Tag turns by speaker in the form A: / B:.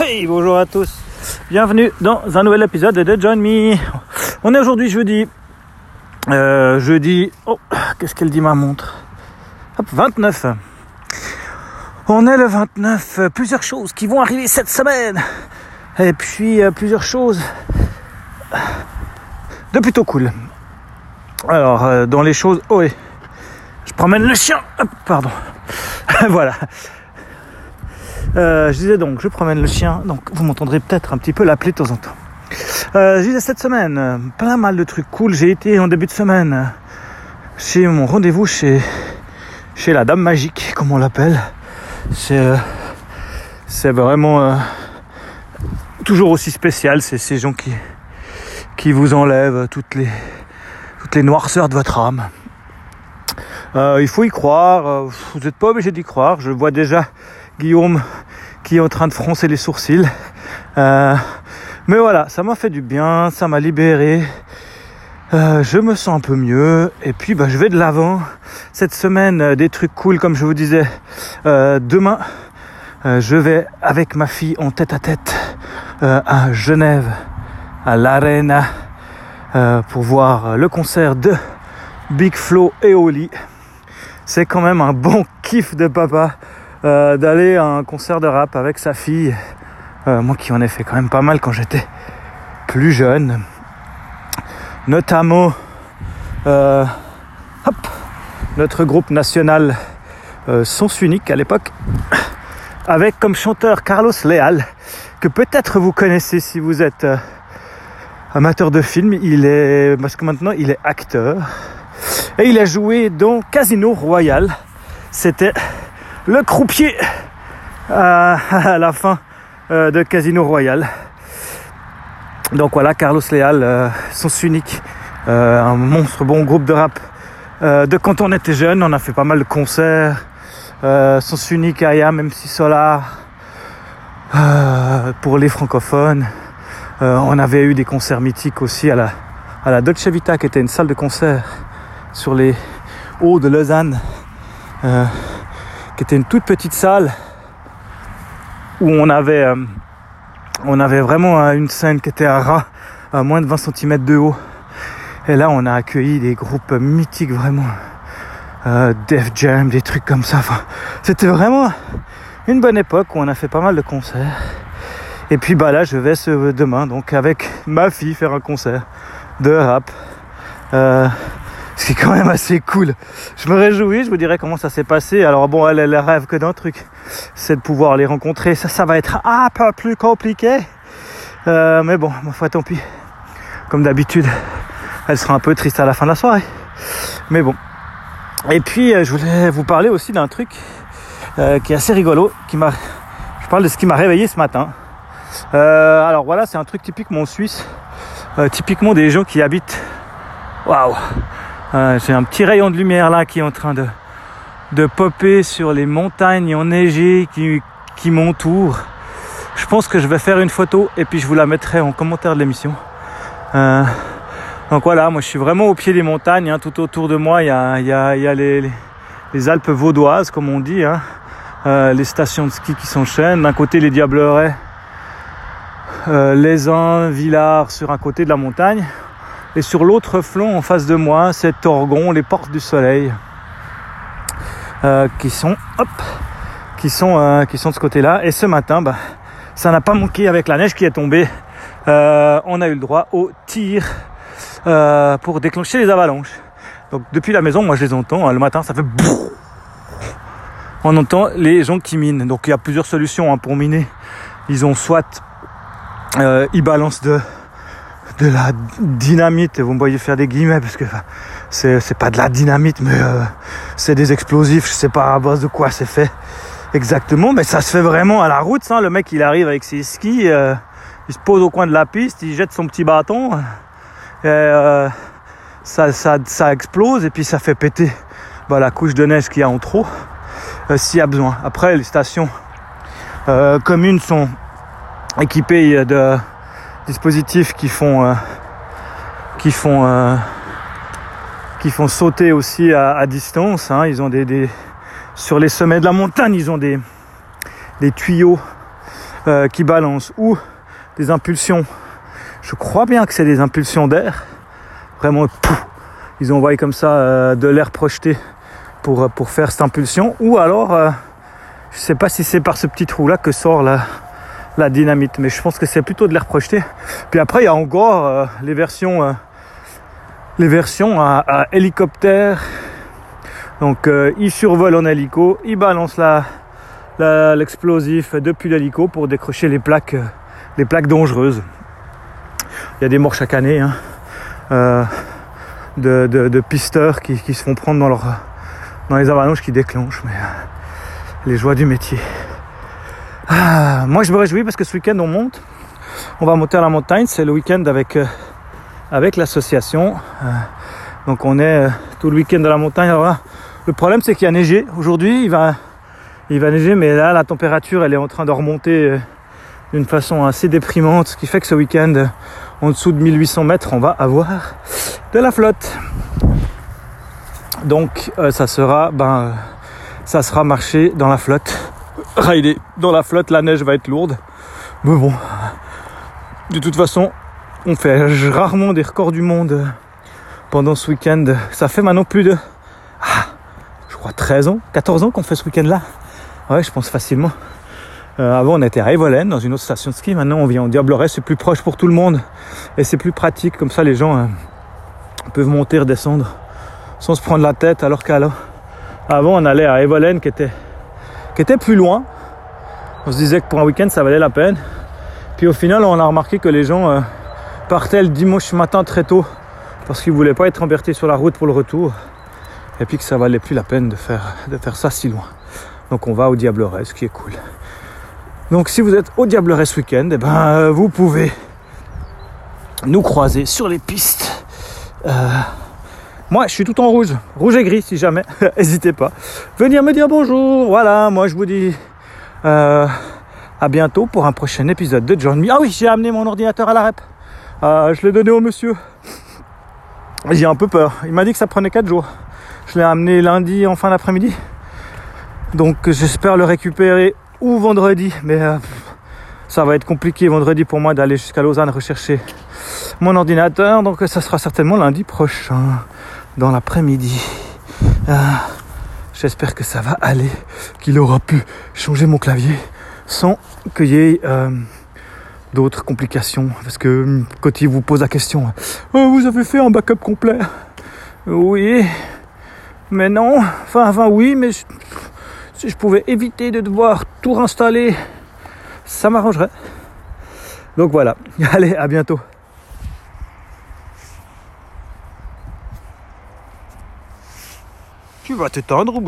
A: Hey, bonjour à tous. Bienvenue dans un nouvel épisode de Join Me. On est aujourd'hui jeudi. Euh, jeudi. Oh, qu'est-ce qu'elle dit ma montre? Hop, 29. On est le 29. Plusieurs choses qui vont arriver cette semaine. Et puis euh, plusieurs choses de plutôt cool. Alors, euh, dans les choses. Oh. Je promène le chien. Hop, pardon. voilà. Euh, je disais donc, je promène le chien, donc vous m'entendrez peut-être un petit peu l'appeler de temps en temps. Euh, je disais cette semaine, pas mal de trucs cool. J'ai été en début de semaine chez mon rendez-vous chez, la Dame Magique, comme on l'appelle. C'est, euh, vraiment toujours aussi spécial. C'est ces gens qui, vous enlèvent toutes les, toutes noirceurs de votre âme. Il faut y croire. Vous n'êtes pas obligé d'y croire. Je vois déjà Guillaume en train de froncer les sourcils. Euh, mais voilà, ça m'a fait du bien, ça m'a libéré. Euh, je me sens un peu mieux et puis bah, je vais de l'avant. Cette semaine, euh, des trucs cool comme je vous disais. Demain, je vais avec ma fille en tête à tête à Genève, à l'Arena, pour voir le concert de Big Flo et Oli. C'est quand même un bon kiff de papa euh, d'aller à un concert de rap avec sa fille. Euh, moi qui en ai fait quand même pas mal quand j'étais plus jeune. Notamment euh, hop, notre groupe national Sens Unique à l'époque, avec comme chanteur Carlos Leal, que peut-être vous connaissez si vous êtes amateur de film. Il est, parce que maintenant il est acteur. Et il a joué dans Casino Royal. C'était le croupier à, la fin euh, de Casino Royal. Donc voilà, Carlos Leal, euh, Sens Unique, euh, un monstre bon groupe de rap. De quand on était jeune, on a fait pas mal de concerts. Sens Unique, Aya, MC Solar, euh, pour les francophones. On avait eu des concerts mythiques aussi à la, à la Dolce Vita, qui était une salle de concert sur les hauts de Lausanne, qui était une toute petite salle où on avait, euh, vraiment euh, une scène qui était à ras, à moins de 20 cm de haut. Et là, on a accueilli des groupes mythiques vraiment, euh, Def Jam, des trucs comme ça. C'était vraiment une bonne époque où on a fait pas mal de concerts. Et puis bah là, je vais ce demain donc avec ma fille faire un concert de rap. ce qui est quand même assez cool. Je me réjouis, je vous dirai comment ça s'est passé. Alors bon, elle, elle rêve que d'un truc, c'est de pouvoir les rencontrer. Ça, ça va être un peu plus compliqué. Euh, mais bon, ma foi, tant pis. Comme d'habitude, elle sera un peu triste à la fin de la soirée. Mais bon. Et puis, euh, je voulais vous parler aussi d'un truc euh, qui est assez rigolo. Qui m'a, je parle de ce qui m'a réveillé ce matin. Alors voilà, c'est un truc typiquement suisse. Typiquement des gens qui habitent. Waouh! J'ai un petit rayon de lumière là qui est en train de, de popper sur les montagnes enneigées qui, qui m'entourent. Je pense que je vais faire une photo et puis je vous la mettrai en commentaire de l'émission. Euh, donc voilà, moi je suis vraiment au pied des montagnes. hein. Tout autour de moi, il y a, il y a- il y a les Alpes vaudoises, comme on dit. hein. Euh, les stations de ski qui s'enchaînent. D'un côté, les Diablerets, euh, les uns, Villars sur un côté de la montagne. Et sur l'autre flanc, en face de moi, c'est Torgon, les portes du soleil, euh, qui sont, hop, qui sont, euh, qui sont de ce côté-là. Et ce matin, bah, ça n'a pas manqué avec la neige qui est tombée. Euh, on a eu le droit au tir pour déclencher les avalanches. Donc depuis la maison, moi je les entends. hein. Le matin, ça fait. On entend les gens qui minent. Donc il y a plusieurs solutions hein, pour miner. Ils ont soit euh, ils balancent de de la dynamite. Vous me voyez faire des guillemets parce que c'est pas de la dynamite, mais euh, c'est des explosifs. Je sais pas à base de quoi c'est fait exactement, mais ça se fait vraiment à la route. Le mec, il arrive avec ses skis, euh, il se pose au coin de la piste, il jette son petit bâton, et, euh, ça, ça, explose et puis ça fait péter bah, la couche de neige qu'il y a en trop s'il y a besoin. Après, les stations communes sont équipées de dispositifs qui font euh, qui font euh, qui font sauter aussi à, distance. hein. Ils ont des, sur les sommets de la montagne, ils ont des tuyaux euh, qui balancent ou des impulsions. Je crois bien que c'est des impulsions d'air. Vraiment, pouf, ils envoient comme ça de l'air projeté pour, pour faire cette impulsion. Ou alors, je sais pas si c'est par ce petit trou là que sort la, la dynamite, mais je pense que c'est plutôt de l'air projeté. Puis après, il y a encore euh, les versions, euh, les versions à, hélicoptère. Donc, euh, ils survolent en hélico, ils balancent la, l'explosif depuis l'hélico pour décrocher les plaques, euh, les plaques dangereuses. Il y a des morts chaque année hein, de, pisteurs qui, se font prendre dans, leur, dans les avalanches qui déclenchent. Mais les joies du métier. Ah, moi, je me réjouis parce que ce week-end, on monte. On va monter à la montagne. C'est le week-end avec, euh, avec l'association. Euh, donc, on est euh, tout le week-end à la montagne. Le problème, c'est qu'il a neigé. Aujourd'hui, il va, il va neiger, mais là, la température, elle est en train de remonter d'une façon assez déprimante. Ce qui fait que ce week-end, en dessous de 1800 mètres, on va avoir de la flotte. Donc, ça sera, ben, ça sera marcher dans la flotte rider dans la flotte, la neige va être lourde. Mais bon, de toute façon, on fait rarement des records du monde pendant ce week-end. Ça fait maintenant plus de, ah, je crois 13 ans, 14 ans qu'on fait ce week-end-là. Ouais, je pense facilement. Euh, avant, on était à Evolen, dans une autre station de ski. Maintenant, on vient en Diableret, c'est plus proche pour tout le monde. Et c'est plus pratique, comme ça, les gens euh, peuvent monter, redescendre, sans se prendre la tête, alors qu'alors, avant, on allait à Evolen, qui était était plus loin. On se disait que pour un week-end, ça valait la peine. Puis au final, on a remarqué que les gens euh, partaient le dimanche matin très tôt parce qu'ils voulaient pas être embêtés sur la route pour le retour. Et puis que ça valait plus la peine de faire, de faire ça si loin. Donc on va au Diableret, ce qui est cool. Donc si vous êtes au Diableret ce week-end, eh ben, euh, vous pouvez nous croiser sur les pistes. Euh, moi, je suis tout en rouge, rouge et gris si jamais. N'hésitez pas. Venir me dire bonjour. Voilà, moi je vous dis euh, à bientôt pour un prochain épisode de John Me. Ah oui, j'ai amené mon ordinateur à la rep. Euh, je l'ai donné au monsieur. J'ai un peu peur. Il m'a dit que ça prenait 4 jours. Je l'ai amené lundi en fin d'après-midi. Donc j'espère le récupérer ou vendredi. Mais euh, ça va être compliqué vendredi pour moi d'aller jusqu'à Lausanne rechercher mon ordinateur. Donc ça sera certainement lundi prochain dans l'après-midi. Ah, J'espère que ça va aller, qu'il aura pu changer mon clavier sans qu'il y ait euh, d'autres complications. Parce que hum, quand il vous pose la question, Oh, vous avez fait un backup complet? Oui, mais non. Enfin, enfin oui, mais si je pouvais éviter de devoir tout réinstaller, ça m'arrangerait. Donc voilà, allez, à bientôt. Tu vas t'éteindre, oui.